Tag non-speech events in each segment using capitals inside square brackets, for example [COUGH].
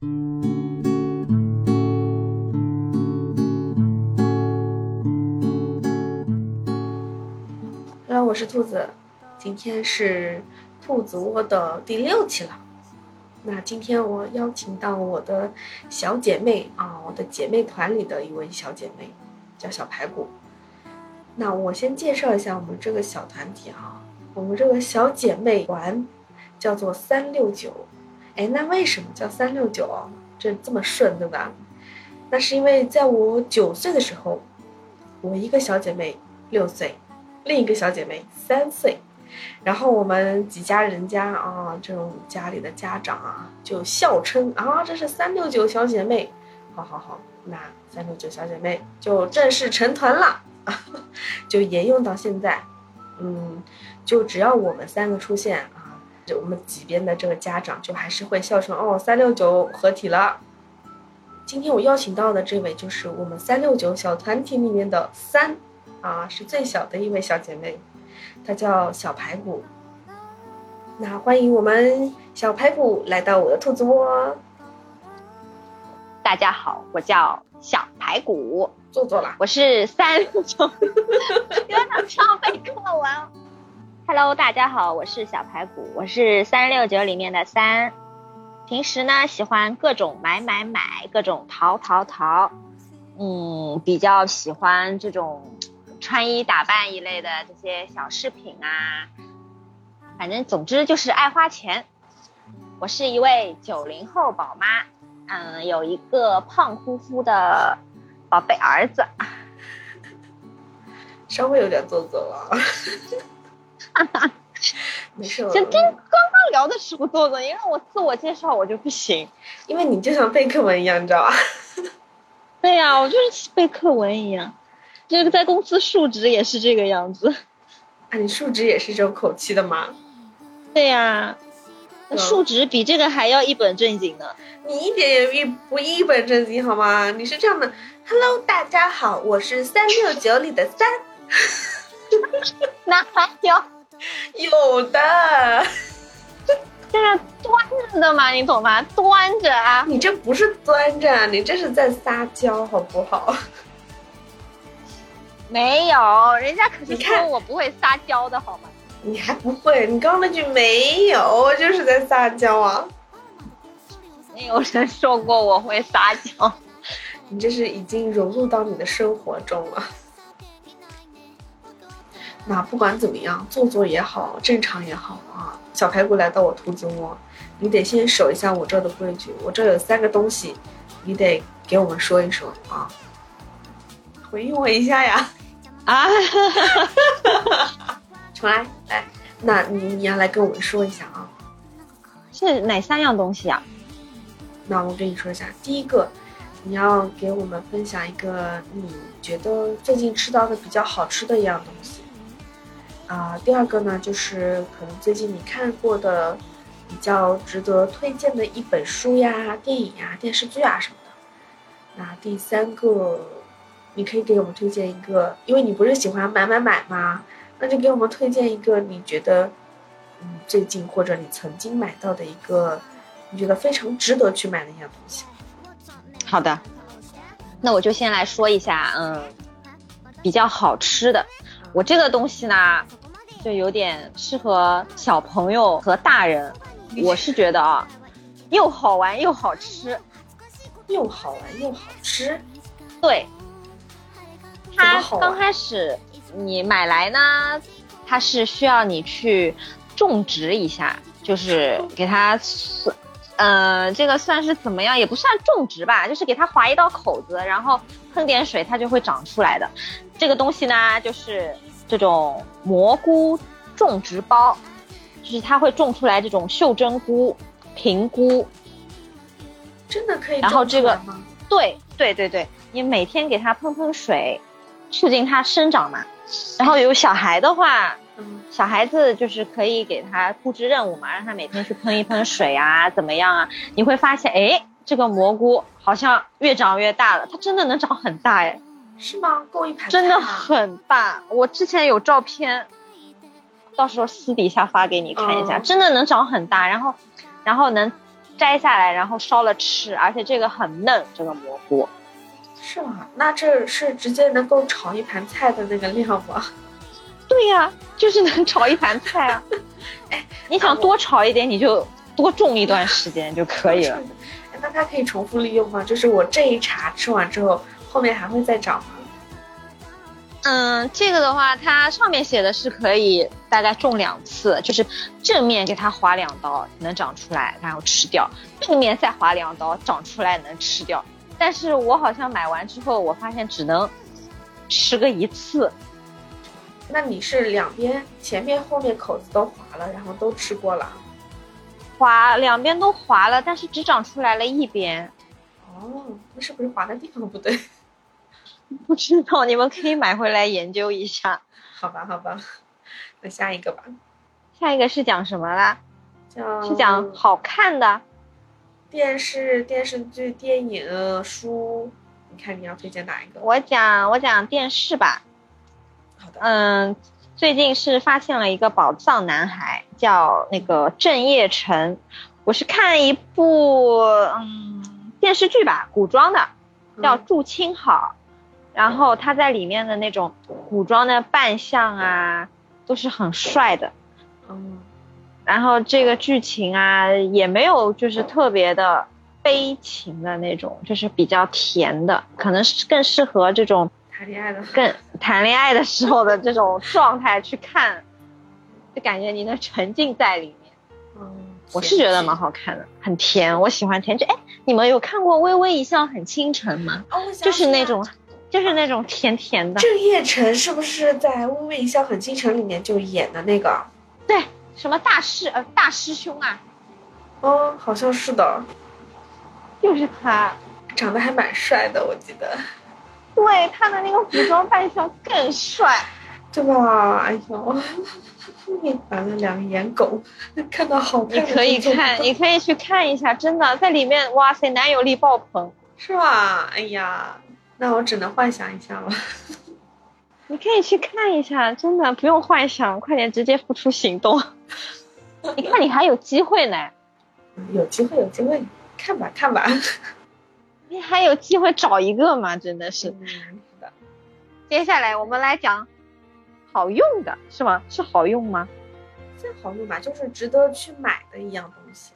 Hello，我是兔子，今天是兔子窝的第六期了。那今天我邀请到我的小姐妹啊，我的姐妹团里的一位小姐妹，叫小排骨。那我先介绍一下我们这个小团体啊，我们这个小姐妹团叫做三六九。哎，那为什么叫三六九？这这么顺，对吧？那是因为在我九岁的时候，我一个小姐妹六岁，另一个小姐妹三岁，然后我们几家人家啊，这种家里的家长啊，就笑称啊，这是三六九小姐妹。好好好，那三六九小姐妹就正式成团了。[LAUGHS] 就沿用到现在，嗯，就只要我们三个出现，我们几边的这个家长就还是会笑称哦，三六九合体了。今天我邀请到的这位就是我们三六九小团体里面的三，啊，是最小的一位小姐妹，她叫小排骨。那欢迎我们小排骨来到我的兔子窝。大家好，我叫小排骨。坐坐啦，我是三六九，有点像背课文。Hello，大家好，我是小排骨，我是三六九里面的三。平时呢，喜欢各种买买买，各种淘淘淘。嗯，比较喜欢这种穿衣打扮一类的这些小饰品啊。反正总之就是爱花钱。我是一位九零后宝妈，嗯，有一个胖乎乎的。宝贝儿子，[LAUGHS] 稍微有点做作了，[LAUGHS] 没事。就刚刚聊的时候做作，因为我自我介绍我就不行，因为你就像背课文一样，你知道吧？[LAUGHS] 对呀，我就是背课文一样，这个在公司述职也是这个样子。啊，你述职也是这种口气的吗？对呀。数值比这个还要一本正经呢，你一点也一不一本正经好吗？你是这样的，Hello，大家好，我是三六九里的三，[LAUGHS] 哪有？[LAUGHS] 有的，[LAUGHS] 这是端着的嘛，你懂吗？端着啊，你这不是端着，你这是在撒娇，好不好？[LAUGHS] 没有，人家可是说我不会撒娇的好吗？你还不会？你刚刚那句没有，就是在撒娇啊！没有人说过我会撒娇，你这是已经融入到你的生活中了。那不管怎么样，做作也好，正常也好啊，小排骨来到我兔子窝，你得先守一下我这的规矩。我这有三个东西，你得给我们说一说啊，回应我一下呀！啊！重来，来，那你你要来跟我们说一下啊，[LAUGHS] 是哪三样东西啊？那我跟你说一下，第一个，你要给我们分享一个你觉得最近吃到的比较好吃的一样东西啊。第二个呢，就是可能最近你看过的比较值得推荐的一本书呀、电影呀、电视剧啊什么的。那第三个，你可以给我们推荐一个，因为你不是喜欢买买买吗？那就给我们推荐一个你觉得，嗯，最近或者你曾经买到的一个，你觉得非常值得去买的一样东西。好的，那我就先来说一下，嗯，比较好吃的。我这个东西呢，就有点适合小朋友和大人。我是觉得啊，又好玩又好吃，[LAUGHS] 又好玩又好吃。对，它刚开始。你买来呢，它是需要你去种植一下，就是给它算，呃，这个算是怎么样？也不算种植吧，就是给它划一道口子，然后喷点水，它就会长出来的。这个东西呢，就是这种蘑菇种植包，就是它会种出来这种袖珍菇、平菇，真的可以。然后这个，对对对对，你每天给它喷喷水，促进它生长嘛。然后有小孩的话，小孩子就是可以给他布置任务嘛，让他每天去喷一喷水啊，怎么样啊？你会发现，哎，这个蘑菇好像越长越大了，它真的能长很大哎，是吗？够一盘真的很大，我之前有照片，到时候私底下发给你看一下，真的能长很大，然后，然后能摘下来，然后烧了吃，而且这个很嫩，这个蘑菇。是吗？那这是直接能够炒一盘菜的那个量吗？[LAUGHS] 对呀，就是能炒一盘菜啊。[LAUGHS] 哎，你想多炒一点，你就多种一段时间就可以了。那它可以重复利用吗？就是我这一茬吃完之后，后面还会再长吗？嗯，这个的话，它上面写的是可以大概种两次，就是正面给它划两刀能长出来，然后吃掉；背面再划两刀长出来能吃掉。但是我好像买完之后，我发现只能吃个一次。那你是两边前面后面口子都划了，然后都吃过了？划两边都划了，但是只长出来了一边。哦，那是不是划的地方不对？[LAUGHS] 不知道，你们可以买回来研究一下。好吧，好吧，那下一个吧。下一个是讲什么啦？讲是讲好看的电视、电视剧、电影、书。你看你要推荐哪一个？我讲我讲电视吧。好的。嗯，最近是发现了一个宝藏男孩，叫那个郑业成。我是看一部嗯电视剧吧，古装的，叫《祝卿好》。然后他在里面的那种古装的扮相啊，都是很帅的，嗯，然后这个剧情啊也没有就是特别的悲情的那种，就是比较甜的，可能是更适合这种谈恋爱的，更谈恋爱的时候的这种状态去看，[LAUGHS] 就感觉你能沉浸在里面。嗯，我是觉得蛮好看的，很甜，我喜欢甜。就哎，你们有看过《微微一笑很倾城》吗？哦，就是那种。就是那种甜甜的。郑业成是不是在《微微一笑很倾城》里面就演的那个？对，什么大师呃大师兄啊？哦，好像是的，就是他，长得还蛮帅的，我记得。对，他的那个古装扮相更帅，对吧？哎呦，完了两个颜狗，看到好看。你可以看，你可以去看一下，真的在里面，哇塞，男友力爆棚，是吧？哎呀。那我只能幻想一下了。你可以去看一下，真的不用幻想，快点直接付出行动。[LAUGHS] 你看你还有机会呢。有机会，有机会，看吧，看吧。你还有机会找一个吗？真的是。是的。接下来我们来讲好用的，是吗？是好用吗？算好用吧，就是值得去买的一样东西。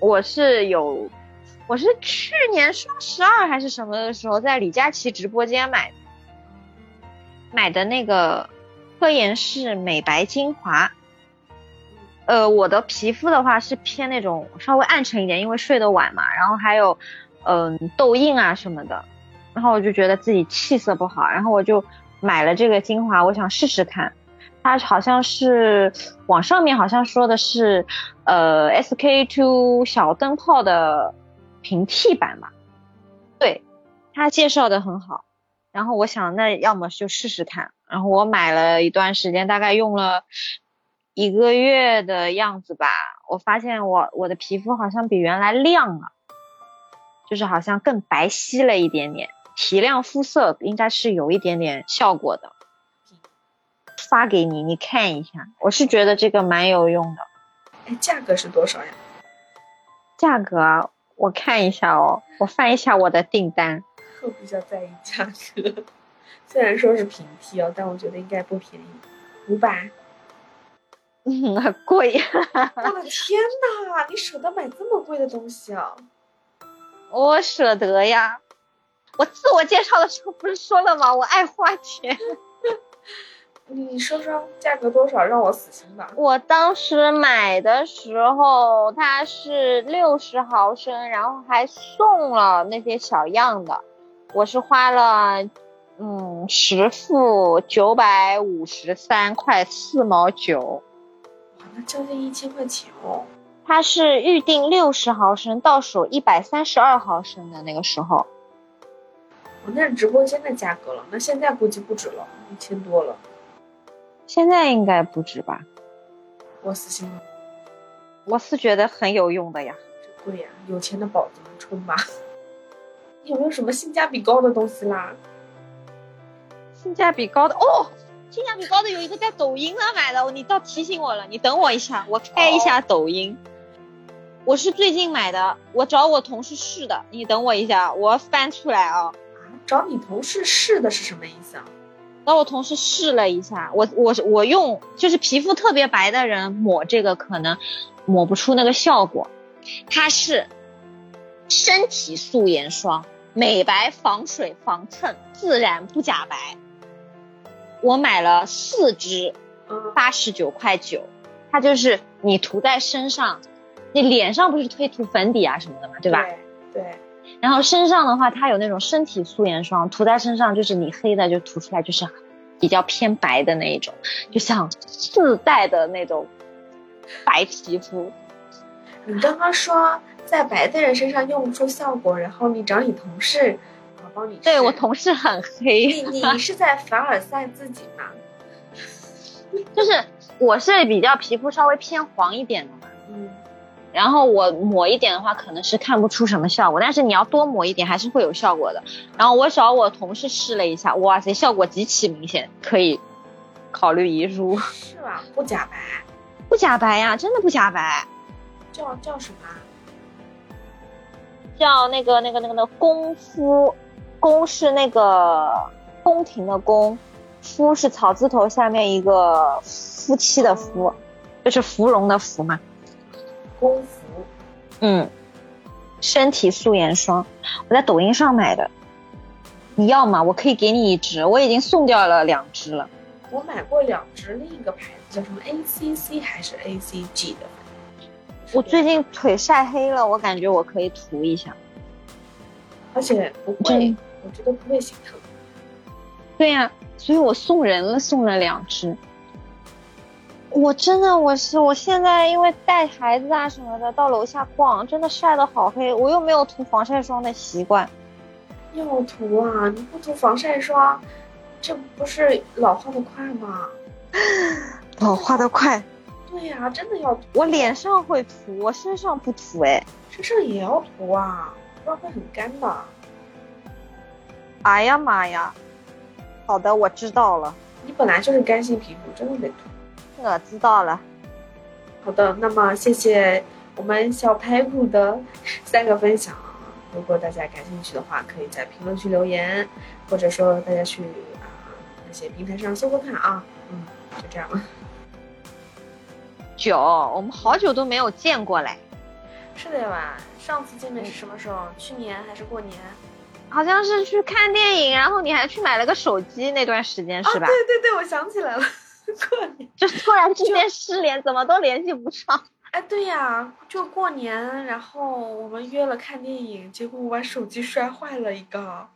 我是有。我是去年双十二还是什么的时候，在李佳琦直播间买买的那个科颜氏美白精华。呃，我的皮肤的话是偏那种稍微暗沉一点，因为睡得晚嘛，然后还有嗯痘印啊什么的，然后我就觉得自己气色不好，然后我就买了这个精华，我想试试看。它好像是网上面好像说的是呃 SK two 小灯泡的。平替版嘛，对他介绍的很好，然后我想那要么就试试看，然后我买了一段时间，大概用了一个月的样子吧，我发现我我的皮肤好像比原来亮了，就是好像更白皙了一点点，提亮肤色应该是有一点点效果的，发给你你看一下，我是觉得这个蛮有用的，哎，价格是多少呀？价格啊。我看一下哦，我翻一下我的订单。[LAUGHS] 我比较在意价格，虽然说是平替哦，但我觉得应该不便宜，五百。嗯，贵。[LAUGHS] 我的天哪，你舍得买这么贵的东西啊？我舍得呀，我自我介绍的时候不是说了吗？我爱花钱。[LAUGHS] 你说说价格多少，让我死心吧。我当时买的时候，它是六十毫升，然后还送了那些小样的。我是花了，嗯，十副九百五十三块四毛九。哇，那将近一千块钱哦。它是预定六十毫升，到手一百三十二毫升的那个时候。我，那是直播间的价格了，那现在估计不止了，一千多了。现在应该不止吧？我死心了。我是觉得很有用的呀。这贵呀，有钱的宝子们冲吧！[LAUGHS] 有没有什么性价比高的东西啦？性价比高的哦，性价比高的有一个在抖音上买的，你倒提醒我了，你等我一下，我开一下抖音。我是最近买的，我找我同事试的。你等我一下，我翻出来啊。啊，找你同事试的是什么意思啊？找我同事试了一下，我我我用就是皮肤特别白的人抹这个可能抹不出那个效果。它是身体素颜霜，美白、防水、防蹭，自然不假白。我买了四支，嗯，八十九块九。它就是你涂在身上，你脸上不是可以涂粉底啊什么的嘛，对吧？对对。然后身上的话，它有那种身体素颜霜，涂在身上就是你黑的就涂出来就是比较偏白的那一种，就像自带的那种白皮肤。你刚刚说在白的人身上用不出效果，然后你找你同事，我帮你。对我同事很黑。你你是在凡尔赛自己吗？[LAUGHS] 就是我是比较皮肤稍微偏黄一点的嘛，嗯，然后我抹一点的话，可能是看不出什么效果，但是你要多抹一点，还是会有效果的。然后我找我同事试了一下，哇塞，效果极其明显，可以考虑一入。是吧？不假白，不假白呀，真的不假白。叫叫什么？叫那个那个那个那个功夫，宫是那个宫廷的宫，夫是草字头下面一个夫妻的夫，就是芙蓉的芙嘛。功夫，嗯，身体素颜霜，我在抖音上买的，你要吗？我可以给你一支，我已经送掉了两支了。我买过两支，另一个牌子叫什么 ACC 还是 ACG 的？我最近腿晒黑了，我感觉我可以涂一下，而且不会，我觉得不会心疼。对呀、所以我送人了，送了两支。我真的我是我现在因为带孩子啊什么的，到楼下逛，真的晒得好黑，我又没有涂防晒霜的习惯。要涂啊！你不涂防晒霜，这不是老化的快吗？[LAUGHS] 老化的快，[LAUGHS] 对呀、真的要涂。我脸上会涂，我身上不涂哎。身上也要涂啊，不然会很干的。哎呀妈呀！好的，我知道了，你本来就是干性皮肤，真的得涂。我知道了。好的，那么谢谢我们小排骨的三个分享。如果大家感兴趣的话，可以在评论区留言，或者说大家去啊、那些平台上搜搜看啊。嗯，就这样了。久，我们好久都没有见过嘞，是的呀吧？上次见面是什么时候？去年还是过年？好像是去看电影，然后你还去买了个手机，那段时间是吧？啊、对对对，我想起来了，过年。就突然之间失联，怎么都联系不上。哎，对呀，就过年，然后我们约了看电影，结果我把手机摔坏了一个，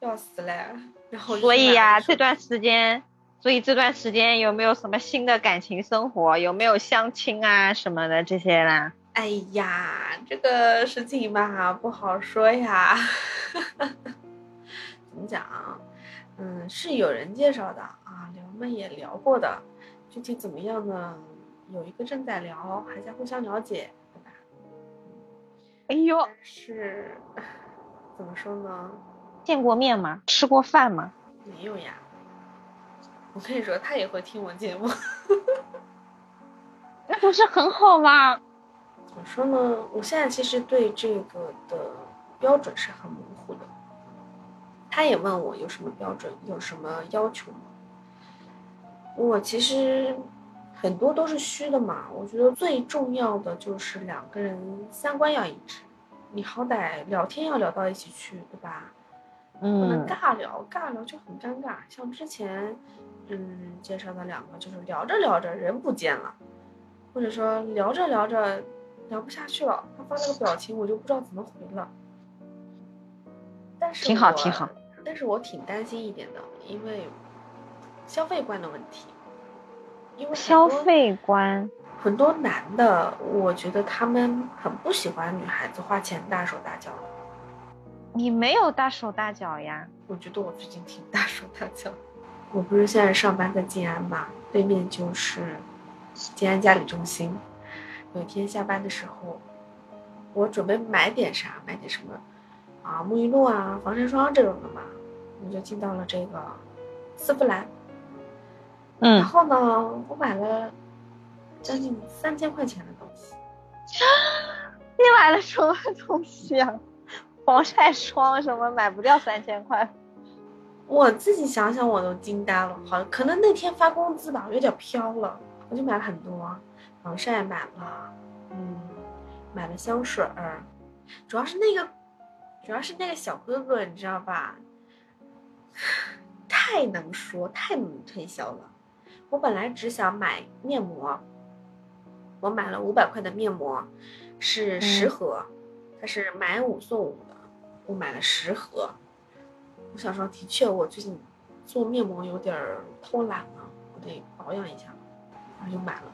要死嘞！然后所以呀、呀、这段时间，所以这段时间有没有什么新的感情生活？有没有相亲啊什么的这些啦？哎呀，这个事情吧不好说呀。[LAUGHS] 怎么讲？嗯，是有人介绍的啊，聊们也聊过的，具体怎么样呢？有一个正在聊，还在互相了解，对吧？哎呦，是怎么说呢？见过面吗？吃过饭吗？没有呀。我跟你说，他也会听我节目。[LAUGHS] 那不是很好吗？怎么说呢？我现在其实对这个的标准是很模糊的。他也问我有什么标准，有什么要求吗？我其实很多都是虚的嘛。我觉得最重要的就是两个人三观要一致，你好歹聊天要聊到一起去，对吧？嗯不能嗯，尬聊，尬聊就很尴尬。像之前，嗯，介绍的两个，就是聊着聊着人不见了，或者说聊着聊着聊不下去了，他发了个表情，我就不知道怎么回了。但是挺好挺好。但是我挺担心一点的，因为消费观的问题。因为消费观，很多男的，我觉得他们很不喜欢女孩子花钱大手大脚的。你没有大手大脚呀？我觉得我最近挺大手大脚。我不是现在上班在静安嘛，对面就是静安嘉里中心。有一天下班的时候，我准备买点啥，买点什么啊，沐浴露啊、防晒霜这种的嘛，我就进到了这个丝芙兰。嗯然嗯，后呢，我买了将近三千块钱的东西。你买了什么东西啊？防晒霜什么买不掉三千块？我自己想想我都惊呆了，好，可能那天发工资吧，有点飘了，我就买了很多，防晒买了，嗯，买了香水儿，主要是那个，主要是那个小哥哥，你知道吧？太能说，太能推销了。我本来只想买面膜，我买了五百块的面膜，是十盒，它是买五送五的，我买了十盒。我想说，的确，我最近做面膜有点偷懒了，我得保养一下，然后就买了。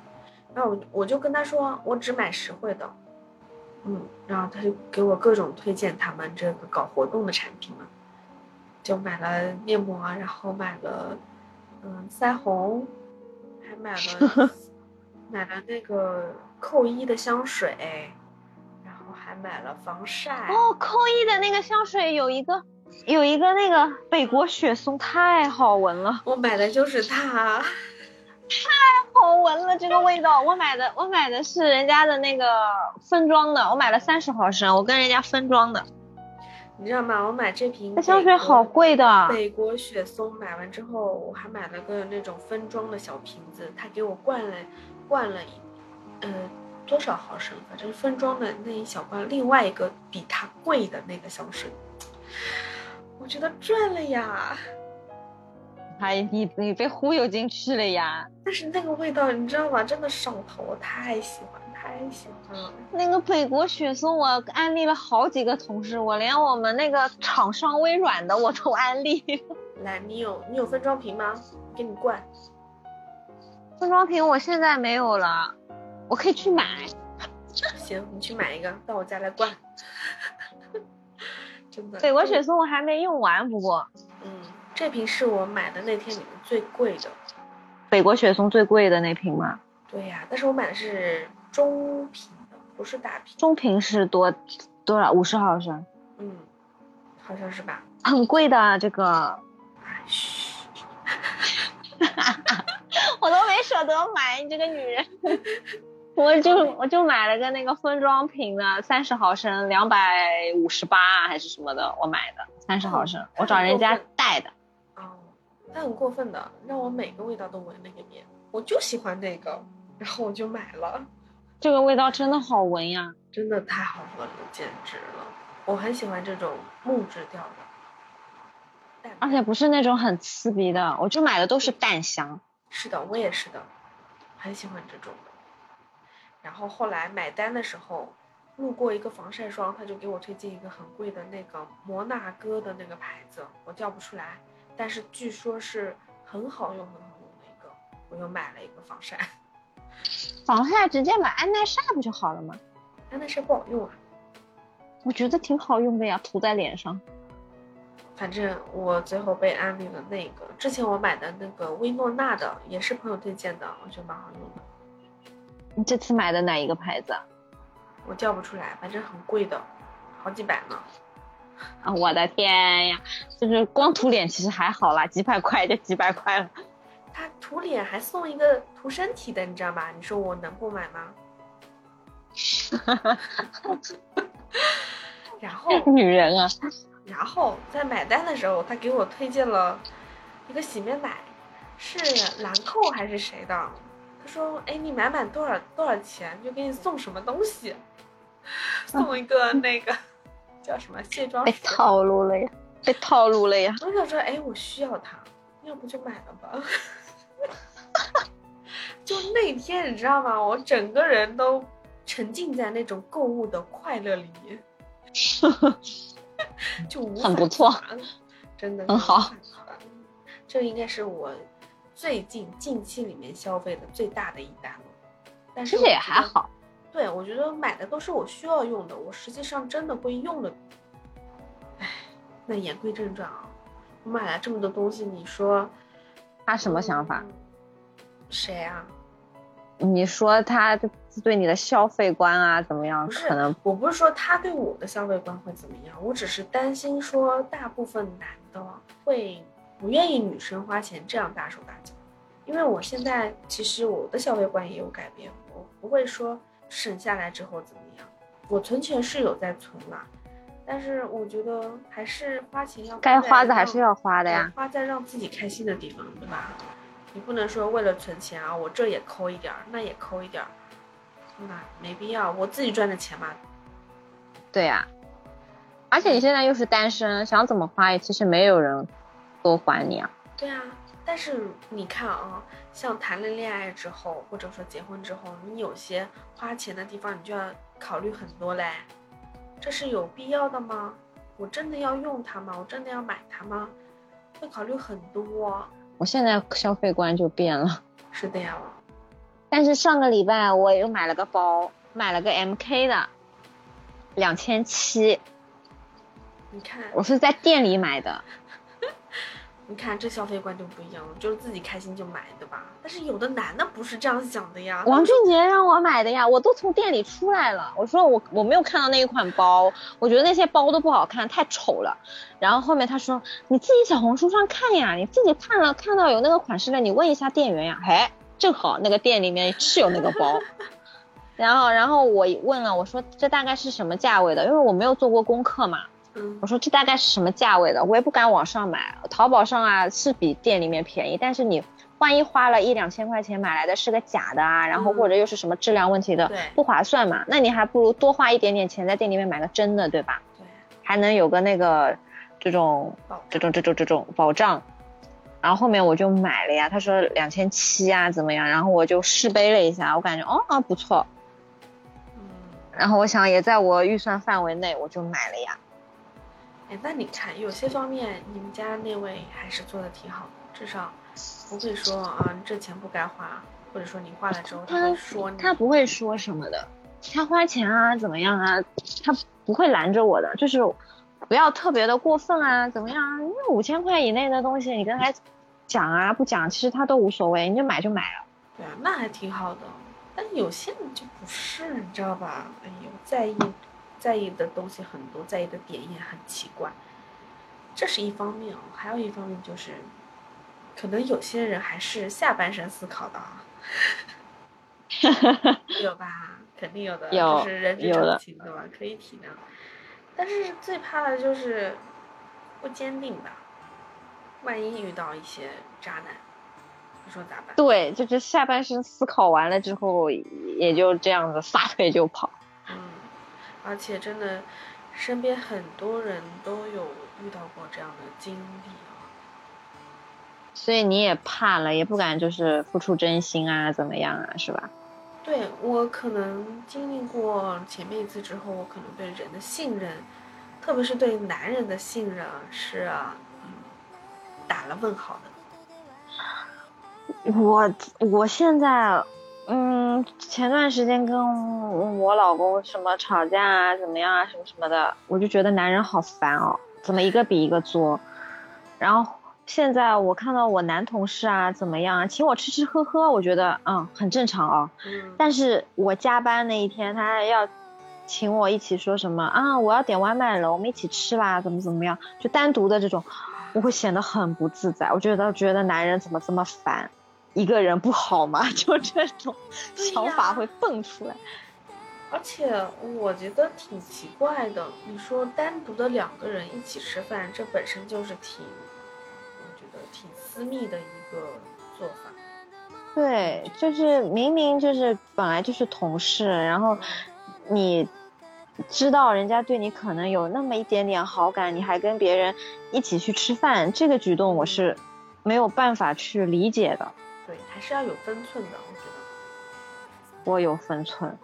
然后我我就跟他说，我只买实惠的，嗯，然后他就给我各种推荐他们这个搞活动的产品嘛，就买了面膜，然后买了嗯腮红。还买了 [LAUGHS] 买了那个扣一的香水，然后还买了防晒。哦，扣一的那个香水有一个有一个那个北国雪松，太好闻了。我买的就是它，太好闻了，这个味道。我买的我买的是人家的那个分装的，我买了三十毫升，我跟人家分装的。你知道吗？我买这瓶那香水好贵的。美国雪松买完之后，我还买了个那种分装的小瓶子，他给我灌了，灌了一，呃，多少毫升？反正分装的那一小罐，另外一个比它贵的那个香水，我觉得赚了呀！哎，你你被忽悠进去了呀！但是那个味道，你知道吗？真的上头，我太喜欢。太喜欢了那个北国雪松，我安利了好几个同事，我连我们那个厂商微软的我都安利。来，你有你有分装瓶吗？给你灌。分装瓶我现在没有了，我可以去买。行，你去买一个到我家来灌。[LAUGHS] 真的。北国雪松我还没用完，不过。嗯，这瓶是我买的那天里面最贵的。北国雪松最贵的那瓶吗？对呀，但是我买的是。中瓶的不是大瓶，中瓶是多多少？五十毫升。嗯，好像是吧。很贵的这个。嘘，[LAUGHS] 我都没舍得买，你这个女人。[LAUGHS] 我就我就买了个那个分装瓶的，三十毫升，两百五十八还是什么的，我买的三十毫升，我找人家带的。哦，他很过分的，让我每个味道都闻了一遍，我就喜欢那个，然后我就买了。这个味道真的好闻呀，真的太好闻了，简直了！我很喜欢这种木质调的，而且不是那种很刺鼻的，我就买的都是淡香。是的，我也是的，很喜欢这种的。然后后来买单的时候，路过一个防晒霜，他就给我推荐一个很贵的那个摩纳哥的那个牌子，我叫不出来，但是据说是很好用、很好用的一个，我又买了一个防晒。防晒直接买安耐晒不就好了吗？安耐晒不好用啊，我觉得挺好用的呀，涂在脸上。反正我最后被安利了那个，之前我买的那个薇诺娜的也是朋友推荐的，我觉得蛮好用的。你这次买的哪一个牌子？我叫不出来，反正很贵的，好几百呢。[LAUGHS] 啊，我的天呀，就是光涂脸其实还好啦，几百块就几百块了。他涂脸还送一个涂身体的，你知道吧？你说我能不买吗？[LAUGHS] 然后女人啊，然后在买单的时候，他给我推荐了一个洗面奶，是兰蔻还是谁的？他说：“哎，你买满多少多少钱，就给你送什么东西，[LAUGHS] 送一个那个叫什么卸妆被套路了呀，被套路了呀。”我想说：“哎，我需要它，要不就买了吧。[LAUGHS] ”就那天，你知道吗？我整个人都沉浸在那种购物的快乐里面，[LAUGHS] 就很不错，真的很好。这应该是我最近近期里面消费的最大的一单了。但是其实也还好。对，我觉得买的都是我需要用的，我实际上真的会用的。哎，那言归正传啊，我买了这么多东西，你说他什么想法？谁啊？你说他对你的消费观啊怎么样？可能我不是说他对我的消费观会怎么样，我只是担心说大部分男的会不愿意女生花钱这样大手大脚，因为我现在其实我的消费观也有改变，我不会说省下来之后怎么样，我存钱是有在存啦，但是我觉得还是花钱要该花的还是要花的呀。花在让自己开心的地方，对吧？你不能说为了存钱啊，我这也抠一点儿，那也抠一点儿，那没必要。我自己赚的钱嘛，对呀、而且你现在又是单身，想怎么花也，其实没有人多管你啊。对啊。但是你看啊，像谈了恋爱之后，或者说结婚之后，你有些花钱的地方，你就要考虑很多嘞。这是有必要的吗？我真的要用它吗？我真的要买它吗？会考虑很多。我现在消费观就变了。[LAUGHS] 是的呀，但是上个礼拜我又买了个包，买了个 MK 的，两千七，你看，我是在店里买的。[LAUGHS] 你看这消费观就不一样了，就是自己开心就买，对吧？但是有的男的不是这样想的呀。王俊杰让我买的呀，我都从店里出来了。我说我我没有看到那一款包，我觉得那些包都不好看，太丑了。然后后面他说你自己小红书上看呀，你自己看了看到有那个款式了，你问一下店员呀。哎，正好那个店里面是有那个包。[LAUGHS] 然后然后我问了，我说这大概是什么价位的？因为我没有做过功课嘛。嗯我说这大概是什么价位的？我也不敢网上买，淘宝上啊是比店里面便宜，但是你万一花了一两千块钱买来的是个假的啊，然后或者又是什么质量问题的，对不划算嘛。那你还不如多花一点点钱在店里面买个真的，对吧？对，还能有个那个这种这种这种这种保障。然后后面我就买了呀，他说两千七啊怎么样？然后我就试背了一下，我感觉哦啊不错，嗯，然后我想也在我预算范围内，我就买了呀。哎，那你看有些方面你们家那位还是做的挺好的，至少不会说啊你这钱不该花，或者说你花了之后他他会说你。他不会说什么的，他花钱啊怎么样啊，他不会拦着我的，就是不要特别的过分啊，怎么样啊？因为五千块以内的东西，你跟他讲啊不讲，其实他都无所谓，你就买就买了。对啊，那还挺好的。但有些人就不是，你知道吧？哎呦，在意在意的东西很多，在意的点也很奇怪。这是一方面哦，还有一方面就是，可能有些人还是下半身思考的啊。[LAUGHS] 有吧？肯定有的，有这是人之常情，对吧？可以体谅。但是最怕的就是不坚定吧，万一遇到一些渣男，你说咋办？对，就是下半身思考完了之后，也就这样子撒腿就跑。嗯，而且真的，身边很多人都有遇到过这样的经历啊。所以你也怕了，也不敢就是付出真心啊，怎么样啊，是吧？对我可能经历过前面一次之后，我可能对人的信任，特别是对男人的信任啊是啊，嗯，打了问号的。我我现在，嗯，前段时间跟我老公什么吵架啊，怎么样啊，什么什么的，我就觉得男人好烦哦，怎么一个比一个作。然后现在我看到我男同事啊，怎么样啊，请我吃吃喝喝，我觉得嗯很正常哦。嗯，但是我加班那一天，他要请我一起说什么啊，我要点外卖了，我们一起吃吧，怎么怎么样，就单独的这种，我会显得很不自在。我觉得觉得男人怎么这么烦，一个人不好吗？[LAUGHS] 就这种想法会蹦出来。而且我觉得挺奇怪的。你说单独的两个人一起吃饭，这本身就是挺，我觉得挺私密的一个做法。对，就是明明就是本来就是同事，然后你知道人家对你可能有那么一点点好感，你还跟别人一起去吃饭，这个举动我是没有办法去理解的。对，还是要有分寸的，我觉得。我有分寸，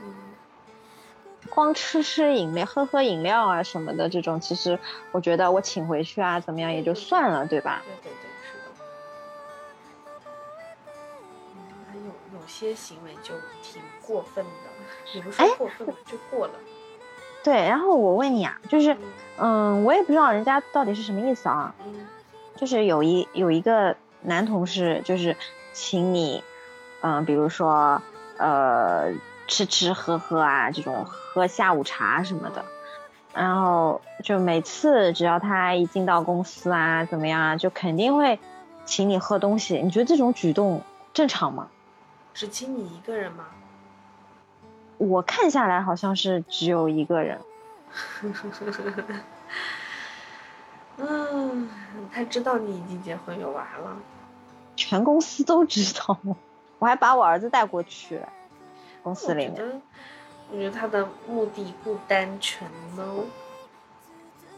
嗯，光吃吃饮料、喝喝饮料啊什么的，这种其实我觉得我请回去啊，怎么样也就算了，对吧？对对对，是的。嗯，还有有些行为就挺过分的，也不是过分吧，就过了。对，然后我问你啊，就是嗯嗯，我也不知道人家到底是什么意思啊，嗯就是有一有一个男同事，就是请你，嗯，比如说呃吃吃喝喝啊，这种喝下午茶什么的，然后就每次只要他一进到公司啊，怎么样啊，就肯定会请你喝东西。你觉得这种举动正常吗？只请你一个人吗？我看下来好像是只有一个人。[LAUGHS] 嗯，他知道你已经结婚有娃了，全公司都知道，[LAUGHS] 我还把我儿子带过去公司里面。我觉得，我觉得他的目的不单纯呢。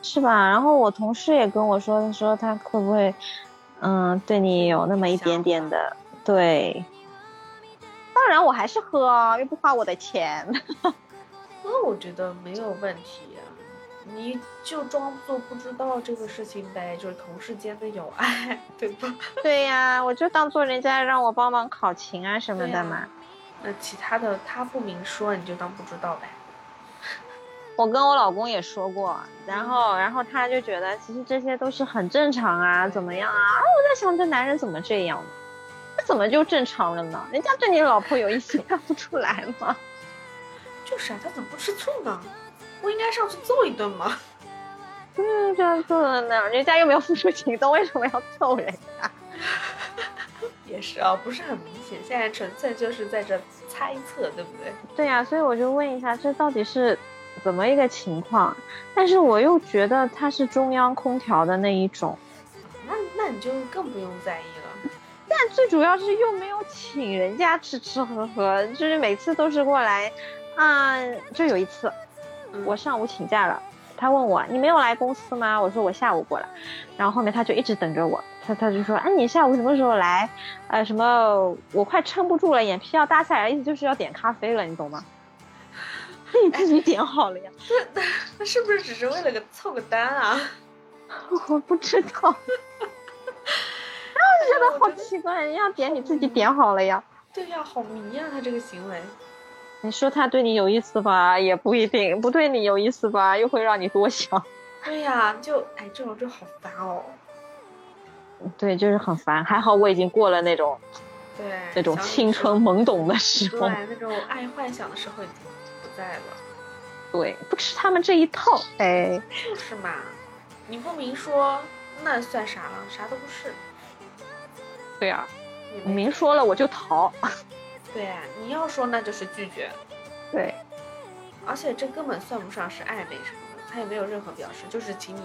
是吧？然后我同事也跟我说，他说他会不会，嗯，对你有那么一点点的对。当然我还是喝，又不花我的钱。[LAUGHS] 那我觉得没有问题呀，你就装作不知道这个事情呗，就是同事间的友爱，[LAUGHS] 对吧？对呀，我就当做人家让我帮忙考勤啊什么的嘛。那其他的他不明说，你就当不知道呗。[LAUGHS] 我跟我老公也说过，然后，然后他就觉得其实这些都是很正常啊，怎么样啊？我在想，这男人怎么这样呢？这怎么就正常了呢？人家对你老婆有意思，看不出来吗？就是啊，他怎么不吃醋呢？不应该上去揍一顿吗？嗯，这样揍了呢，人家又没有付出行动，为什么要揍人家？[LAUGHS] 也是啊，不是很明显，现在纯粹就是在这猜测，对不对？对呀，所以我就问一下，这到底是？怎么一个情况？但是我又觉得他是中央空调的那一种，那那你就更不用在意了。但最主要是又没有请人家吃吃喝喝，就是每次都是过来，啊，就有一次，我上午请假了，他问我你没有来公司吗？我说我下午过来，然后后面他就一直等着我，他他就说，哎，你下午什么时候来？呃，什么？我快撑不住了，眼皮要耷下来，意思就是要点咖啡了，你懂吗？[LAUGHS] 你自己点好了呀？[LAUGHS] 那那是不是只是为了个凑个单啊？[LAUGHS] 我不知道。然后就觉得好奇怪，人家点你自己点好了呀？对呀，好迷呀，他这个行为。你说他对你有意思吧，也不一定；不对你有意思吧，又会让你多想。[LAUGHS] 对呀，就哎，这种就好烦哦。对，就是很烦。还好我已经过了那种，对，那种青春懵懂的时候，对，那种爱幻想的时候已经不。在了，对，不吃他们这一套，哎，就是嘛，你不明说，那算啥了？啥都不是。对呀，你明说了我就逃。对啊，你要说那就是拒绝。对，而且这根本算不上是暧昧什么的，他也没有任何表示，就是请你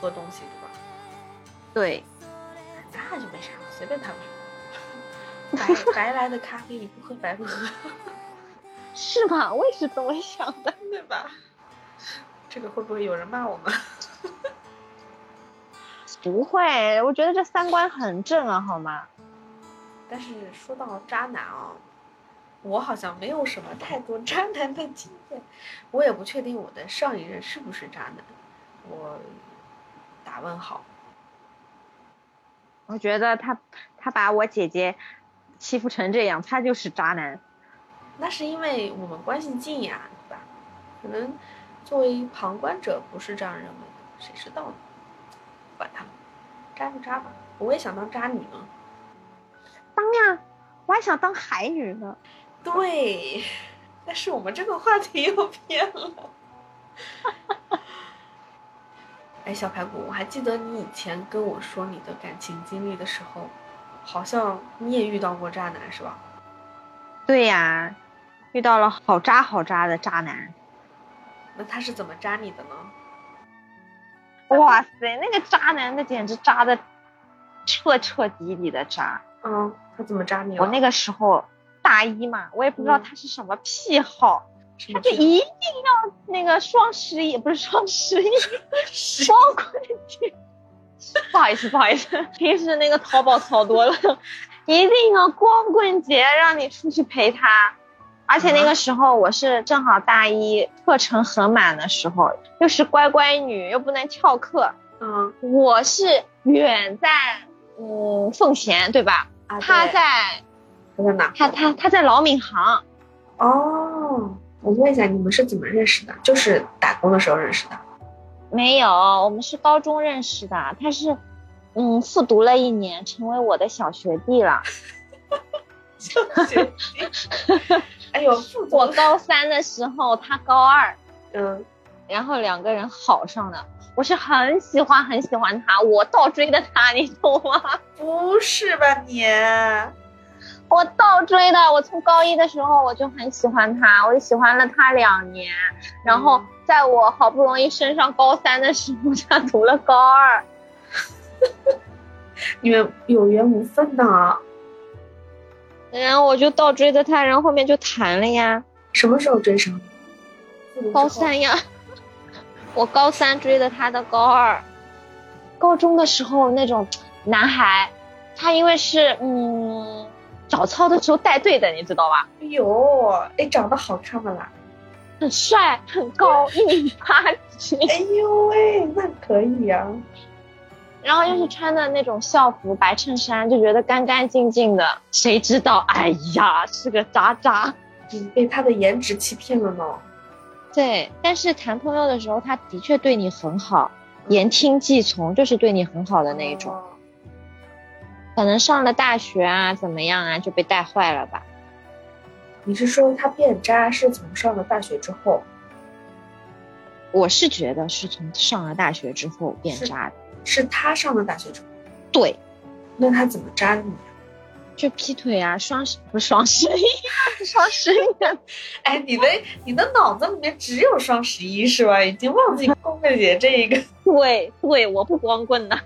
喝东西，对吧？对，那就没啥了，随便他们。[LAUGHS] 白白来的咖啡你不喝白不喝。[LAUGHS] 是吗？我也是这么想的，[LAUGHS] 对吧？这个会不会有人骂我们？不会，我觉得这三观很正啊，好吗？但是说到渣男啊，我好像没有什么太多渣男的经验，我也不确定我的上一任是不是渣男，我打问号。我觉得他他把我姐姐欺负成这样，他就是渣男。那是因为我们关系近呀，对吧？可能作为旁观者不是这样认为的，谁知道呢？管他，渣不渣吧。我也想当渣女呢。当呀，我还想当海女呢。对，但是我们这个话题又偏了。哎，小排骨，我还记得你以前跟我说你的感情经历的时候，好像你也遇到过渣男，是吧？对呀。遇到了好渣好渣的渣男，那他是怎么渣你的呢？哇塞，那个渣男那简直渣的彻彻底底的渣。嗯，他怎么渣你？我那个时候大一嘛，我也不知道他是什么癖好，他就一定要那个双十一，不是双十一，光棍节。不好意思，不好意思，[LAUGHS] 平时那个淘宝淘多了，一定要光棍节让你出去陪他。而且那个时候我是正好大一课程很满的时候，又是乖乖女，又不能翘课。嗯，我是远在嗯奉贤，对吧？啊，他在他在哪？他他他在老闵行。哦，我问一下，你们是怎么认识的？就是打工的时候认识的？没有，我们是高中认识的。他是嗯复读了一年，成为我的小学弟了。小学弟。哎呦，我高三的时候，他高二，嗯，然后两个人好上了。我是很喜欢很喜欢他，我倒追的他，你懂吗？不是吧你？我倒追的，我从高一的时候我就很喜欢他，我就喜欢了他两年，然后在我好不容易升上高三的时候，他读了高二。[LAUGHS] 你们有缘无分呐。然后我就倒追的他，然后后面就谈了呀。什么时候追上？高三呀。[LAUGHS] 我高三追的他的高二。高中的时候那种男孩，他因为是嗯早操的时候带队的，你知道吧？哎呦，哎，长得好看吗啦？很帅，很高，[LAUGHS] 一米八几。哎呦喂，那可以呀。然后又是穿的那种校服白衬衫，就觉得干干净净的。谁知道，哎呀，是个渣渣。你被他的颜值欺骗了呢。对，但是谈朋友的时候，他的确对你很好，言听计从，就是对你很好的那一种。可能上了大学啊，怎么样啊，就被带坏了吧？你是说他变渣是从上了大学之后？我是觉得是从上了大学之后变渣的。是他上了大学之后，对，那他怎么渣的你？就劈腿啊，双十不双十一，[LAUGHS] 双十一。[LAUGHS] 哎，你的你的脑子里面只有双十一是吧？已经忘记光棍节这一个。对对，我不光棍的，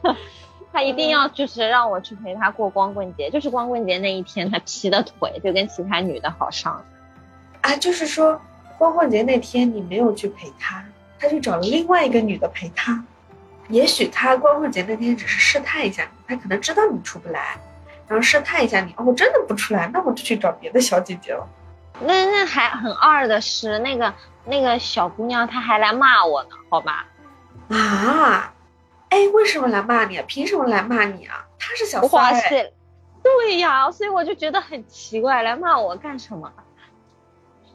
他一定要就是让我去陪他过光棍节，就是光棍节那一天他劈的腿就跟其他女的好上。啊，就是说光棍节那天你没有去陪他，他去找了另外一个女的陪他。也许他光棍节那天只是试探一下，他可能知道你出不来，然后试探一下你。哦，真的不出来，那我就去找别的小姐姐了。那那还很二的是，那个那个小姑娘，她还来骂我呢，好吧？啊，哎，为什么来骂你啊？凭什么来骂你啊？他是小三哎。对呀，所以我就觉得很奇怪，来骂我干什么？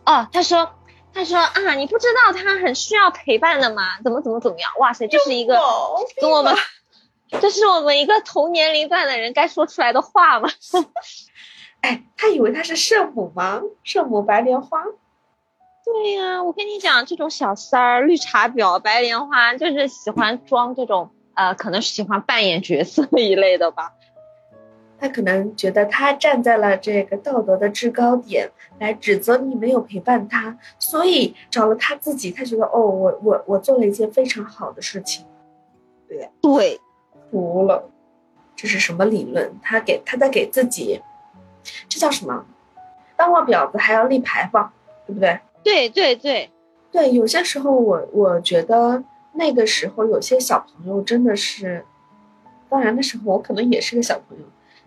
哦，他说。他说啊，你不知道他很需要陪伴的吗？怎么怎么怎么样？哇塞，这是一个跟我们，这是我们一个同年龄段的人该说出来的话吗？[LAUGHS] 哎，他以为他是圣母吗？圣母白莲花？对呀，我跟你讲，这种小三儿、绿茶婊、白莲花，就是喜欢装这种呃，可能是喜欢扮演角色一类的吧。他可能觉得他站在了这个道德的制高点来指责你没有陪伴他，所以找了他自己。他觉得哦，我我我做了一件非常好的事情，对对，服了。这是什么理论？他给他在给自己，这叫什么？当了婊子还要立牌坊，对不对？对对对对，有些时候我我觉得那个时候有些小朋友真的是，当然那时候我可能也是个小朋友。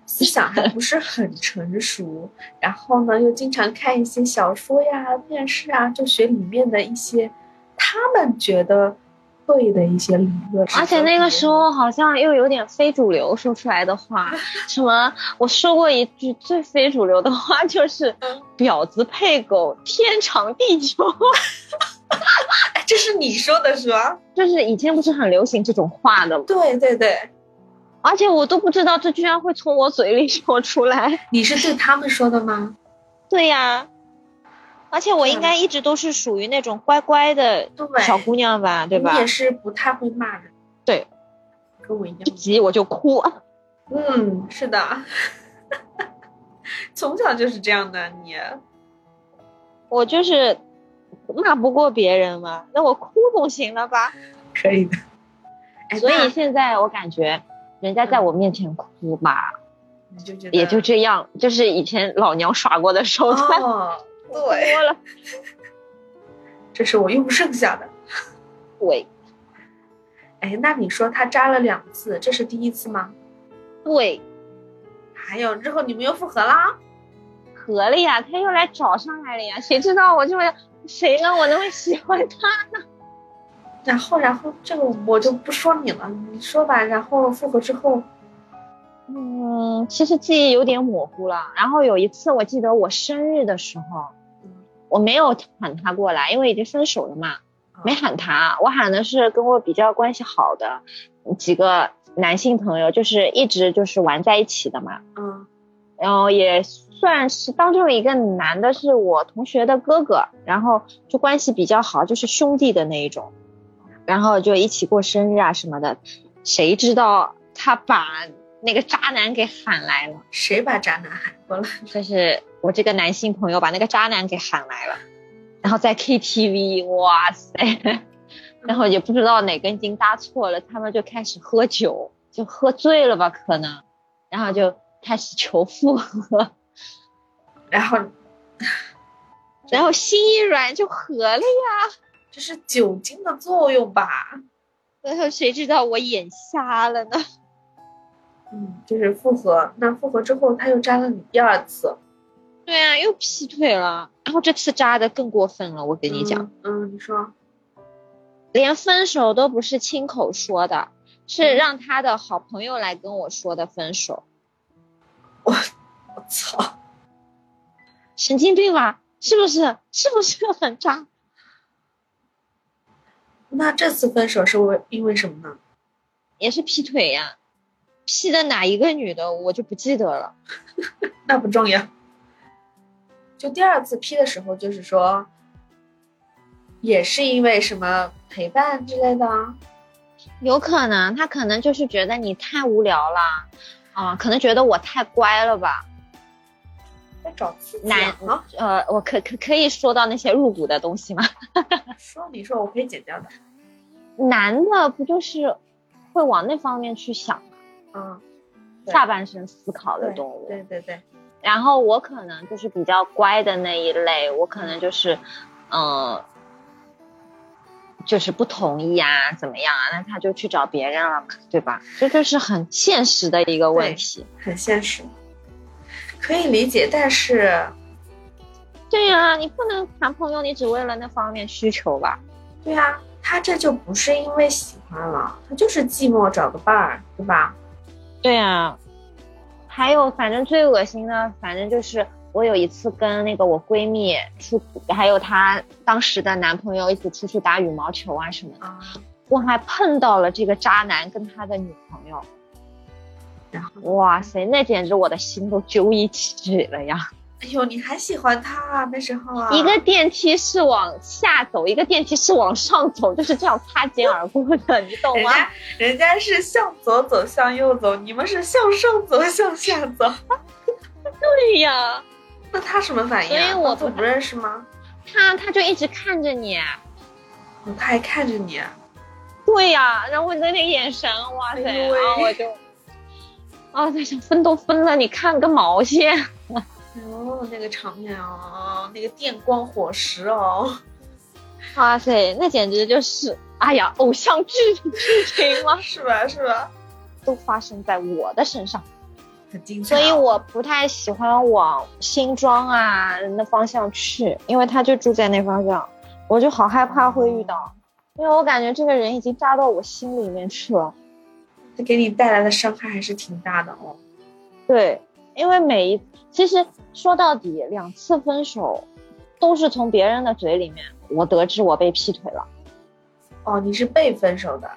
思想还不是很成熟，然后呢，又经常看一些小说呀、电视啊，就学里面的一些他们觉得对的一些理论。而且那个时候好像又有点非主流说出来的话，什么我说过一句最非主流的话，就是“婊子配狗，天长地久”。[LAUGHS] 这是你说的是吧？就是以前不是很流行这种话的吗？对对对。而且我都不知道这居然会从我嘴里说出来。你是对他们说的吗？对呀，而且我应该一直都是属于那种乖乖的小姑娘吧，对吧？你也是不太会骂人。对，跟我一样。一急我就哭。嗯，是的，[LAUGHS] 从小就是这样的你。我就是骂不过别人嘛，那我哭总行了吧？[LAUGHS] 可以的。所以现在我感觉。人家在我面前哭吧，你就觉得也就这样，就是以前老娘耍过的手段，对，多了。这是我用剩下的。对。哎，那你说他扎了两次，这是第一次吗？对。还有之后你们又复合啦？合了呀，他又来找上来了呀。谁知道我这么谁呢？我那么喜欢他呢？[LAUGHS] 然后，然后这个我就不说你了，你说吧。然后复合之后，嗯，其实记忆有点模糊了。然后有一次，我记得我生日的时候，我没有喊他过来，因为已经分手了嘛，没喊他。我喊的是跟我比较关系好的几个男性朋友，就是一直就是玩在一起的嘛。嗯，然后也算是当中一个男的是我同学的哥哥，然后就关系比较好，就是兄弟的那一种。然后就一起过生日啊什么的，谁知道他把那个渣男给喊来了。谁把渣男喊过来？就是我这个男性朋友把那个渣男给喊来了，然后在 KTV，哇塞，[LAUGHS] 然后也不知道哪根筋搭错了，他们就开始喝酒，就喝醉了吧可能，然后就开始求复合，然后，然后心一软就合了呀。这是酒精的作用吧？然后谁知道我眼瞎了呢？嗯，就是复合。那复合之后他又扎了你第二次。对啊，又劈腿了。然后这次扎的更过分了，我跟你讲。嗯，你说。连分手都不是亲口说的，是让他的好朋友来跟我说的分手。我我操！神经病吧？是不是？是不是很渣？那这次分手是为因为什么呢？也是劈腿呀，劈的哪一个女的我就不记得了。[LAUGHS] 那不重要。就第二次劈的时候，就是说，也是因为什么陪伴之类的。有可能他可能就是觉得你太无聊了，啊，可能觉得我太乖了吧。在找刺激男呃，我可可可以说到那些入骨的东西吗？[LAUGHS] 说你说我可以剪掉的。男的不就是会往那方面去想吗？嗯，下半身思考的动物。对对对。然后我可能就是比较乖的那一类，我可能就是，嗯，就是不同意啊，怎么样啊？那他就去找别人了，对吧？这就是很现实的一个问题，很现实。可以理解，但是，对呀，你不能谈朋友，你只为了那方面需求吧？对呀，他这就不是因为喜欢了，他就是寂寞找个伴儿，对吧？对呀，还有，反正最恶心的，反正就是我有一次跟那个我闺蜜出，还有她当时的男朋友一起出去打羽毛球啊什么的，我还碰到了这个渣男跟他的女朋友。然后，哇塞，那简直我的心都揪一起了呀！哎呦，你还喜欢他啊？那时候啊，一个电梯是往下走，一个电梯是往上走，就是这样擦肩而过的，你懂吗？人家是向左走，向右走，你们是向上走，向下走。[LAUGHS] 对呀，那他什么反应？所以我不认识吗？他他就一直看着你，他还看着你。对呀，然后那个眼神，哇塞，然后我就。啊，在想分都分了，你看个毛线！哦，那个场面哦，那个电光火石哦，哇塞，那简直就是，哎呀，偶像剧剧情吗？[LAUGHS] 是吧？是吧？都发生在我的身上，很精彩。所以我不太喜欢往新庄啊那方向去，因为他就住在那方向，我就好害怕会遇到，因为我感觉这个人已经扎到我心里面去了。给你带来的伤害还是挺大的哦。对，因为每一其实说到底，两次分手都是从别人的嘴里面我得知我被劈腿了。哦，你是被分手的？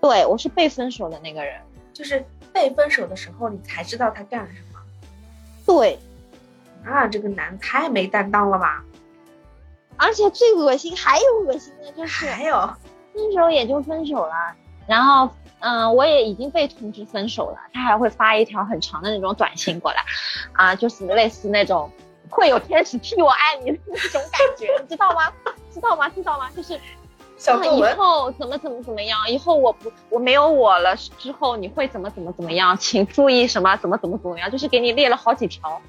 对，我是被分手的那个人。就是被分手的时候，你才知道他干了什么。对。啊，这个男太没担当了吧！而且最恶心，还有恶心的就是，还有分手也就分手了，然后。嗯，我也已经被通知分手了，他还会发一条很长的那种短信过来，啊，就是类似那种会有天使替我爱你的那种感觉，你知道吗？知道吗？知道吗？就是以后怎么怎么怎么样，以后我不我没有我了之后你会怎么怎么怎么样，请注意什么怎么怎么怎么样，就是给你列了好几条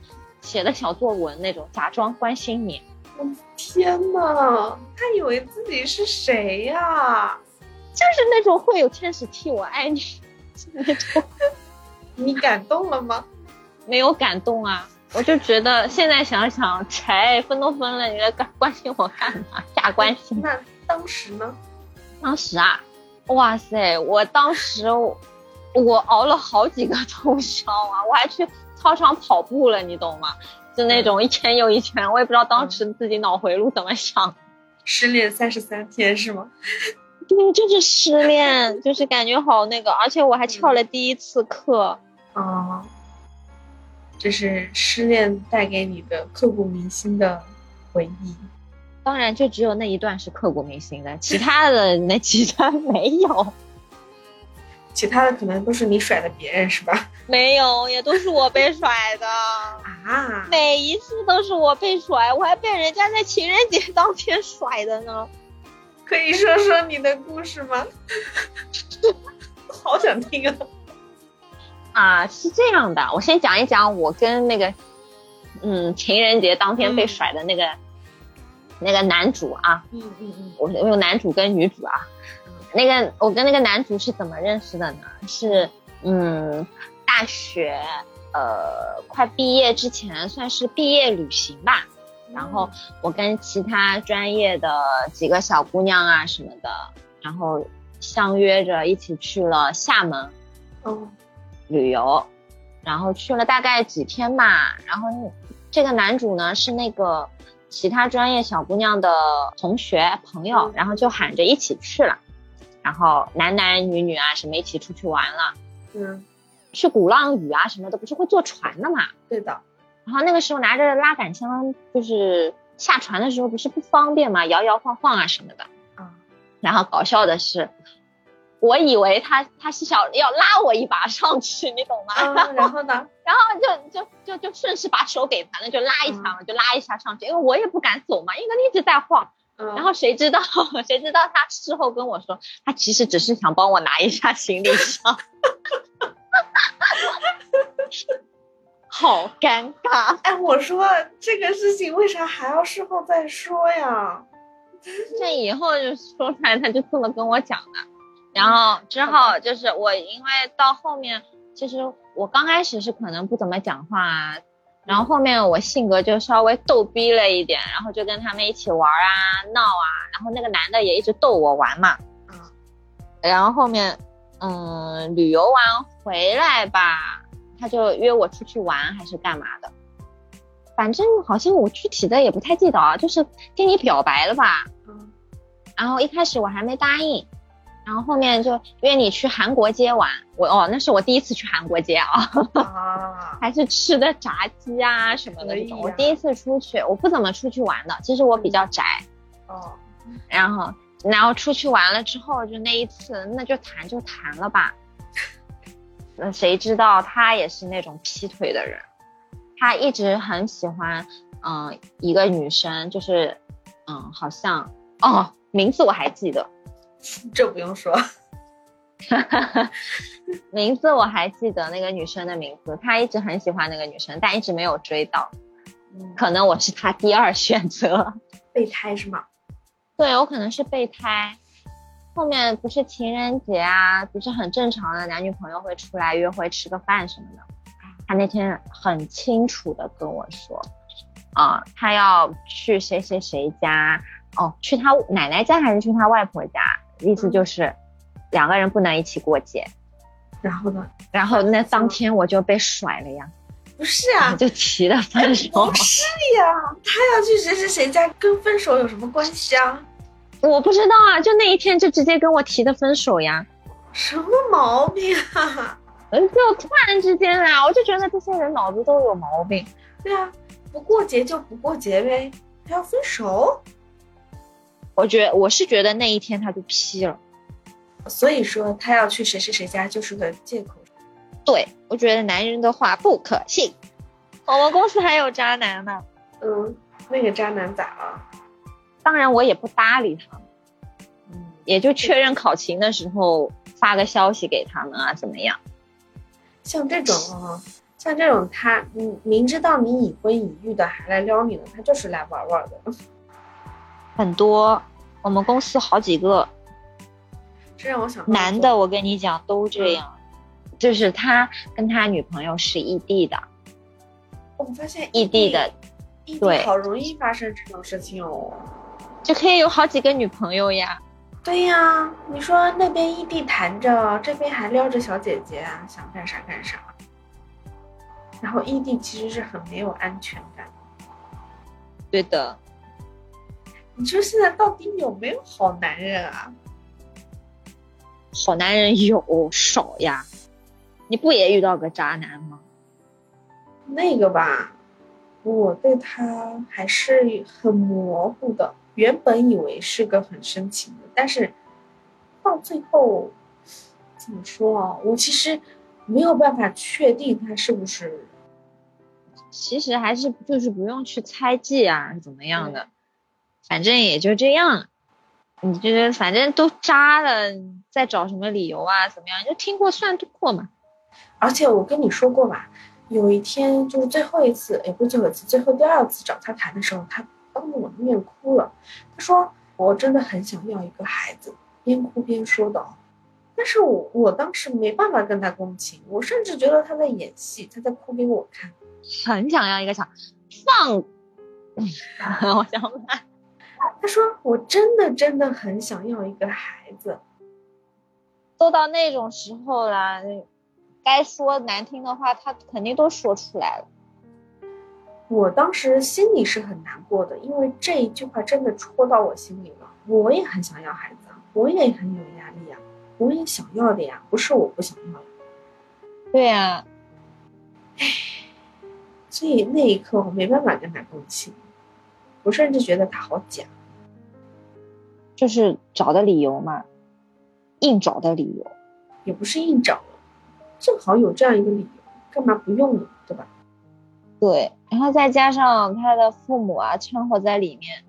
写的小作文那种，假装关心你。我天呐，他以为自己是谁呀？就是那种会有天使替我爱你 [LAUGHS] 那种，你感动了吗？没有感动啊，我就觉得现在想想，才分都分了，你来关关心我干嘛？[LAUGHS] 假关心。那当时呢？当时啊，哇塞，我当时我熬了好几个通宵啊，我还去操场跑步了，你懂吗？就那种一圈又一圈，我也不知道当时自己脑回路怎么想。失恋三十三天是吗？对，就是失恋，就是感觉好那个，而且我还翘了第一次课。哦，这是失恋带给你的刻骨铭心的回忆。当然，就只有那一段是刻骨铭心的，其他的那几段没有。其他的可能都是你甩的别人是吧？[LAUGHS] 没有，也都是我被甩的。啊，每一次都是我被甩，我还被人家在情人节当天甩的呢。可以说说你的故事吗？好想听啊！啊，是这样的，我先讲一讲我跟那个，嗯，情人节当天被甩的那个、那个男主啊。嗯嗯嗯，我我有男主跟女主啊。那个我跟那个男主是怎么认识的呢？是嗯，大学呃快毕业之前算是毕业旅行吧。然后我跟其他专业的几个小姑娘啊什么的，然后相约着一起去了厦门，嗯，旅游，然后去了大概几天吧。然后这个男主呢是那个其他专业小姑娘的同学朋友，然后就喊着一起去了，然后男男女女啊什么一起出去玩了，嗯，去鼓浪屿啊什么的，不是会坐船的嘛？对的。然后那个时候拿着拉杆箱，就是下船的时候不是不方便嘛，摇摇晃晃啊什么的。啊。然后搞笑的是，我以为他他是想要拉我一把上去，你懂吗？然后呢？[LAUGHS] 然后就就就就顺势把手给他，那就拉一下嘛，就拉一下上去，因为我也不敢走嘛，因为他一直在晃。嗯。然后谁知道 [LAUGHS] 谁知道他事后跟我说，他其实只是想帮我拿一下行李箱。[LAUGHS] 好尴尬！哎，我说这个事情为啥还要事后再说呀？[LAUGHS] 这以后就说出来，他就这么跟我讲的。然后之后就是我，因为到后面，其实我刚开始是可能不怎么讲话，然后后面我性格就稍微逗逼了一点，然后就跟他们一起玩啊、闹啊，然后那个男的也一直逗我玩嘛。嗯。然后后面，嗯，旅游完回来吧。他就约我出去玩还是干嘛的，反正好像我具体的也不太记得啊，就是跟你表白了吧。嗯。然后一开始我还没答应，然后后面就约你去韩国街玩。我哦，那是我第一次去韩国街啊。啊。[LAUGHS] 还是吃的炸鸡啊什么的这种。我第一次出去，我不怎么出去玩的，其实我比较宅。哦。然后，然后出去玩了之后，就那一次，那就谈就谈了吧。[LAUGHS] 那谁知道他也是那种劈腿的人，他一直很喜欢，嗯，一个女生，就是，嗯，好像，哦，名字我还记得，[LAUGHS] 这不用说，[LAUGHS] 名字我还记得那个女生的名字，他一直很喜欢那个女生，但一直没有追到，可能我是他第二选择，备胎是吗？对我可能是备胎。后面不是情人节啊，不是很正常的男女朋友会出来约会吃个饭什么的。他那天很清楚的跟我说，啊，他要去谁谁谁家，哦，去他奶奶家还是去他外婆家？意思就是两个人不能一起过节。然后呢？然后那当天我就被甩了呀。不是啊，就提了分手。不是呀，他要去谁谁谁家，跟分手有什么关系啊？我不知道啊，就那一天就直接跟我提的分手呀，什么毛病啊？嗯，[LAUGHS] 就突然之间啊，我就觉得这些人脑子都有毛病。对啊，不过节就不过节呗，还要分手？我觉我是觉得那一天他就批了，所以说他要去谁谁谁家就是个借口。对，我觉得男人的话不可信。我们公司还有渣男呢。嗯，那个渣男咋了？当然，我也不搭理他。们，嗯，也就确认考勤的时候发个消息给他们啊，怎么样？像这种啊，像这种他，嗯，明知道你已婚已育的还来撩你的，他就是来玩玩的。很多，我们公司好几个，这让我想，男的，我跟你讲都这样，就是他跟他女朋友是异地的，我们发现异地的，异地，好容易发生这种事情哦。就可以有好几个女朋友呀，对呀，你说那边异地谈着，这边还撩着小姐姐，想干啥干啥。然后异地其实是很没有安全感。对的。你说现在到底有没有好男人啊？好男人有少呀，你不也遇到个渣男吗？那个吧，我对他还是很模糊的。原本以为是个很深情的，但是到最后，怎么说啊？我其实没有办法确定他是不是。其实还是就是不用去猜忌啊，怎么样的，反正也就这样。你就是反正都渣了，再找什么理由啊？怎么样？就听过算过嘛。而且我跟你说过吧，有一天就是最后一次，也不是最后一次，最后第二次找他谈的时候，他当着我的面哭了。他说：“我真的很想要一个孩子。”边哭边说的。但是我我当时没办法跟他共情，我甚至觉得他在演戏，他在哭给我看。很想要一个小放，[LAUGHS] 我想买。[LAUGHS] 他说：“我真的真的很想要一个孩子。”都到那种时候了。该说难听的话，他肯定都说出来了。我当时心里是很难过的，因为这一句话真的戳到我心里了。我也很想要孩子，我也很有压力呀，我也想要的呀，不是我不想要。对呀，唉，所以那一刻我没办法跟他共情，我甚至觉得他好假，就是找的理由嘛，硬找的理由，也不是硬找。正好有这样一个理由，干嘛不用呢？对吧？对，然后再加上他的父母啊掺和在里面，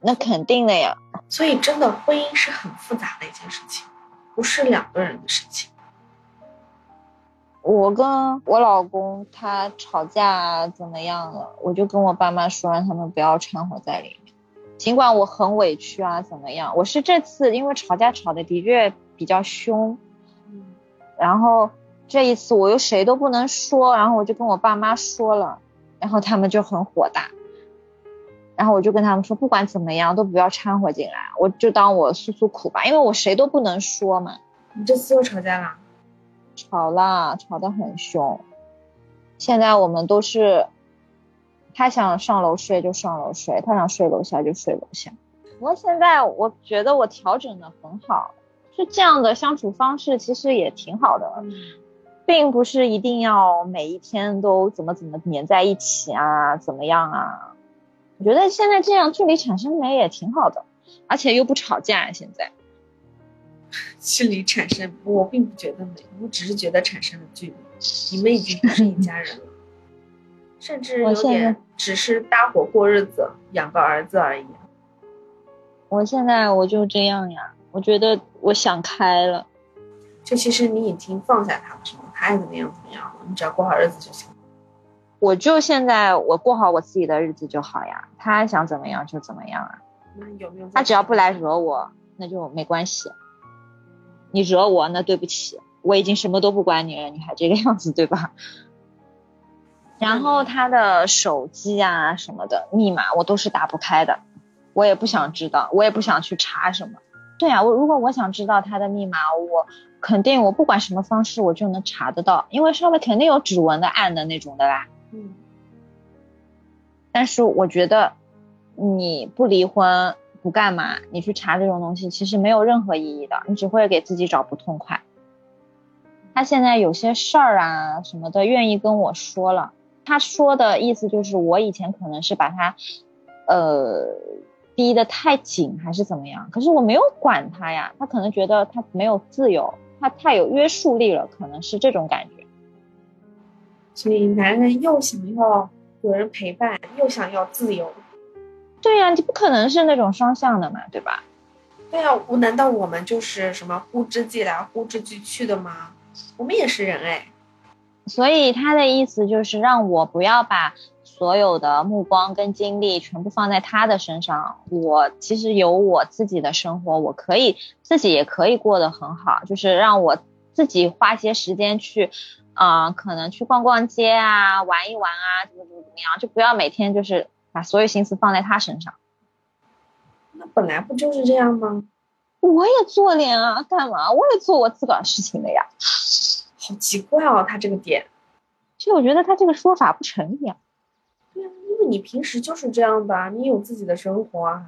那肯定的呀。所以，真的婚姻是很复杂的一件事情，不是两个人的事情。我跟我老公他吵架怎么样了？我就跟我爸妈说，让他们不要掺和在里面。尽管我很委屈啊，怎么样？我是这次因为吵架吵的的确比较凶。然后这一次我又谁都不能说，然后我就跟我爸妈说了，然后他们就很火大，然后我就跟他们说，不管怎么样都不要掺和进来，我就当我诉诉苦吧，因为我谁都不能说嘛。你这次又吵架了？吵了，吵得很凶。现在我们都是，他想上楼睡就上楼睡，他想睡楼下就睡楼下。不过现在我觉得我调整的很好。就这样的相处方式其实也挺好的，并不是一定要每一天都怎么怎么黏在一起啊，怎么样啊？我觉得现在这样距离产生美也挺好的，而且又不吵架。现在 [LAUGHS] 距离产生，我并不觉得美，我只是觉得产生了距离。你们已经不是一家人了，甚至 [LAUGHS] 有点只是搭伙过日子，养个儿子而已。我现在我就这样呀。我觉得我想开了，就其实你已经放下他了，是吗？他爱怎么样怎么样，你只要过好日子就行。我就现在我过好我自己的日子就好呀，他想怎么样就怎么样啊。那有没有？他只要不来惹我，那就没关系。你惹我，那对不起，我已经什么都不管你了，你还这个样子，对吧？然后他的手机啊什么的密码我都是打不开的，我也不想知道，我也不想去查什么。对啊，我如果我想知道他的密码，我肯定我不管什么方式我就能查得到，因为上面肯定有指纹的按的那种的啦。嗯。但是我觉得你不离婚不干嘛，你去查这种东西其实没有任何意义的，你只会给自己找不痛快。他现在有些事儿啊什么的愿意跟我说了，他说的意思就是我以前可能是把他，呃。逼得太紧还是怎么样？可是我没有管他呀，他可能觉得他没有自由，他太有约束力了，可能是这种感觉。所以男人又想要有人陪伴，又想要自由。对呀，你不可能是那种双向的嘛，对吧？对呀，我难道我们就是什么呼之即来呼之即去的吗？我们也是人哎。所以他的意思就是让我不要把。所有的目光跟精力全部放在他的身上，我其实有我自己的生活，我可以自己也可以过得很好，就是让我自己花些时间去，啊，可能去逛逛街啊，玩一玩啊，怎么怎么怎么样，就不要每天就是把所有心思放在他身上。那本来不就是这样吗？我也做脸啊，干嘛？我也做我自个儿事情的呀。好奇怪哦，他这个点，其实我觉得他这个说法不成立啊。你平时就是这样的，你有自己的生活啊，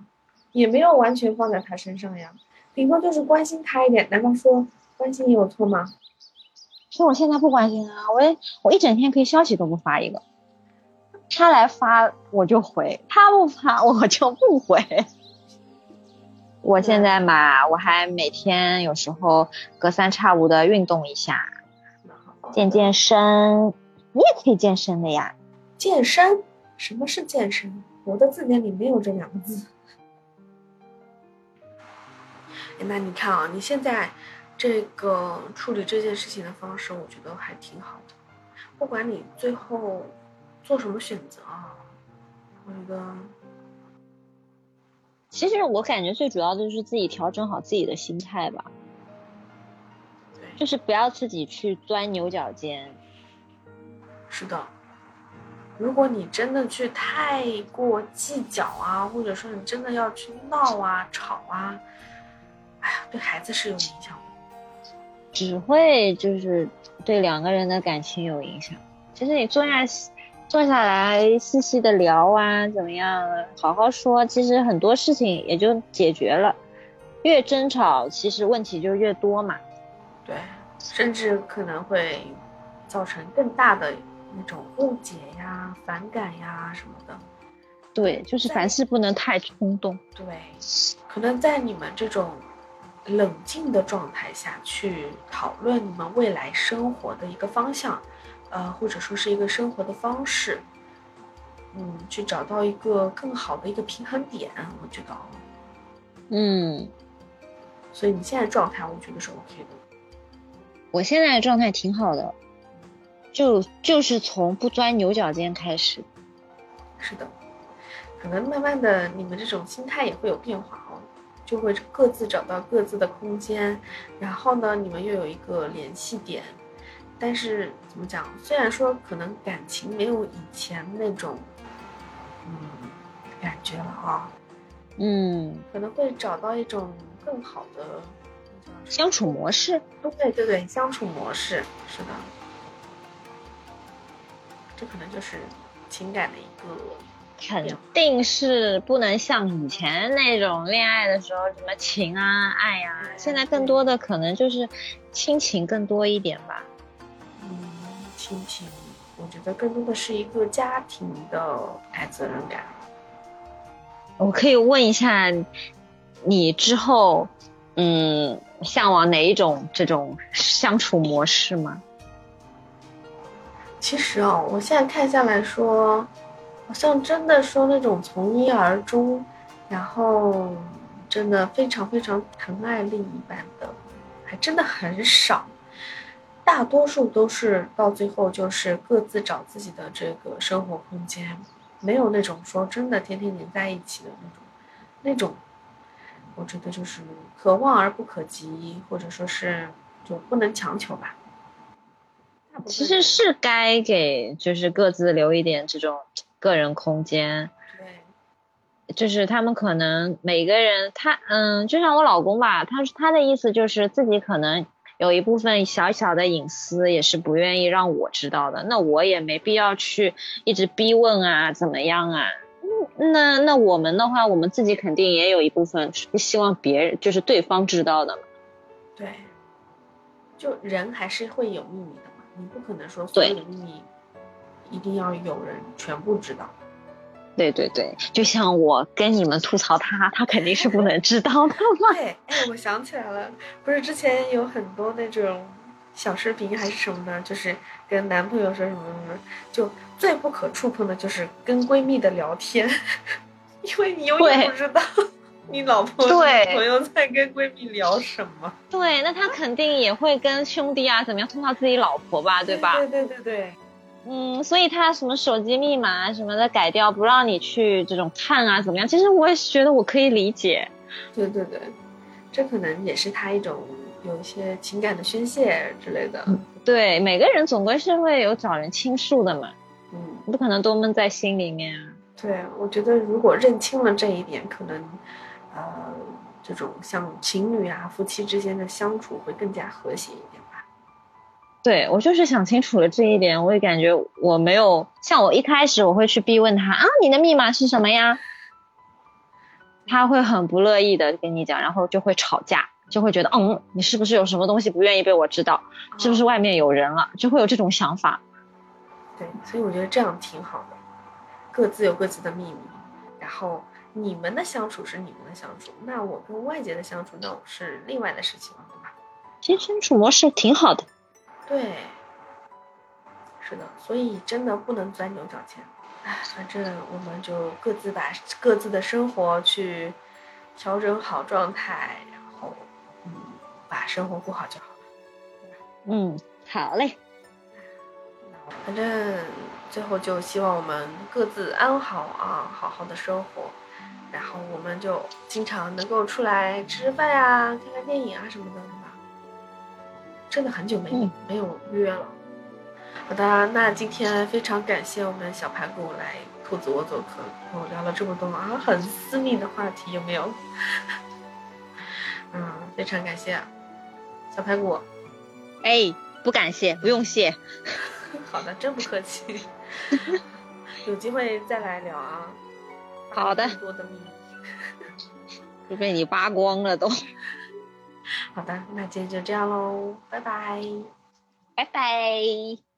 也没有完全放在他身上呀，顶多就是关心他一点。难道说关心有错吗？所以我现在不关心啊，我我一整天可以消息都不发一个，他来发我就回，他不发我就不回。我现在嘛，我还每天有时候隔三差五的运动一下，健健身。你也可以健身的呀。健身？什么是健身？我的字典里没有这两个字。[LAUGHS] 那你看啊，你现在这个处理这件事情的方式，我觉得还挺好的。不管你最后做什么选择啊，我觉得，其实我感觉最主要的就是自己调整好自己的心态吧。就是不要自己去钻牛角尖。是的。如果你真的去太过计较啊，或者说你真的要去闹啊、吵啊，哎呀，对孩子是有影响的，只会就是对两个人的感情有影响。其实你坐下坐下来细细的聊啊，怎么样，好好说，其实很多事情也就解决了。越争吵，其实问题就越多嘛。对，甚至可能会造成更大的。那种误解呀、反感呀什么的，对，就是凡事不能太冲动。对，可能在你们这种冷静的状态下去讨论你们未来生活的一个方向，呃，或者说是一个生活的方式，嗯，去找到一个更好的一个平衡点，我觉得，嗯，所以你现在状态，我觉得是 OK 的。我现在状态挺好的。就就是从不钻牛角尖开始，是的，可能慢慢的你们这种心态也会有变化哦，就会各自找到各自的空间，然后呢，你们又有一个联系点，但是怎么讲？虽然说可能感情没有以前那种，嗯，感觉了啊，嗯，可能会找到一种更好的相处模式。对对对，相处模式是的。这可能就是情感的一个，肯定是不能像以前那种恋爱的时候什么情啊爱呀，现在更多的可能就是亲情更多一点吧。嗯，亲情，我觉得更多的是一个家庭的爱责任感。我可以问一下，你之后嗯向往哪一种这种相处模式吗？其实啊，我现在看下来说，好像真的说那种从一而终，然后真的非常非常疼爱另一半的，还真的很少。大多数都是到最后就是各自找自己的这个生活空间，没有那种说真的天天黏在一起的那种。那种，我觉得就是可望而不可及，或者说是就不能强求吧。其实是该给，就是各自留一点这种个人空间。对，就是他们可能每个人，他嗯，就像我老公吧，他他的意思就是自己可能有一部分小小的隐私，也是不愿意让我知道的。那我也没必要去一直逼问啊，怎么样啊？那那我们的话，我们自己肯定也有一部分是不希望别人，就是对方知道的嘛。对，就人还是会有秘密的。你不可能说所有的秘密一定要有人全部知道。对对对，就像我跟你们吐槽他，他肯定是不能知道的嘛。[LAUGHS] 对，哎，我想起来了，不是之前有很多那种小视频还是什么的，就是跟男朋友说什么什么，就最不可触碰的就是跟闺蜜的聊天，[LAUGHS] 因为你永远不知道。你老婆对朋友在跟闺蜜聊什么？对，那他肯定也会跟兄弟啊怎么样通到自己老婆吧，对吧？对对对对，嗯，所以他什么手机密码什么的改掉，不让你去这种看啊怎么样？其实我也觉得我可以理解。对对对，这可能也是他一种有一些情感的宣泄之类的。对，每个人总归是会有找人倾诉的嘛，嗯，不可能都闷在心里面啊。对，我觉得如果认清了这一点，可能。呃，这种像情侣啊、夫妻之间的相处会更加和谐一点吧。对我就是想清楚了这一点，我也感觉我没有像我一开始我会去逼问他啊，你的密码是什么呀？他会很不乐意的跟你讲，然后就会吵架，就会觉得嗯，你是不是有什么东西不愿意被我知道？是不是外面有人了？就会有这种想法。对，所以我觉得这样挺好的，各自有各自的秘密，然后。你们的相处是你们的相处，那我跟外界的相处，那我是另外的事情了，对吧？其实相处模式挺好的。对，是的，所以真的不能钻牛角尖。哎，反正我们就各自把各自的生活去调整好状态，然后嗯，把生活过好就好了，对吧？嗯，好嘞。反正最后就希望我们各自安好啊，好好的生活，然后我们就经常能够出来吃吃饭呀、看看电影啊什么的，对吧？真的很久没、嗯没有约了。好的，那今天非常感谢我们小排骨来兔子窝做客，跟我聊了这么多啊，很私密的话题，有没有？[LAUGHS] 嗯，非常感谢小排骨。哎，不感谢，不用谢。[LAUGHS] 好的，真不客气。[LAUGHS] 有机会再来聊啊。好的更多的秘密。就被你扒光了都。好的，那今天就这样喽，拜拜。拜拜。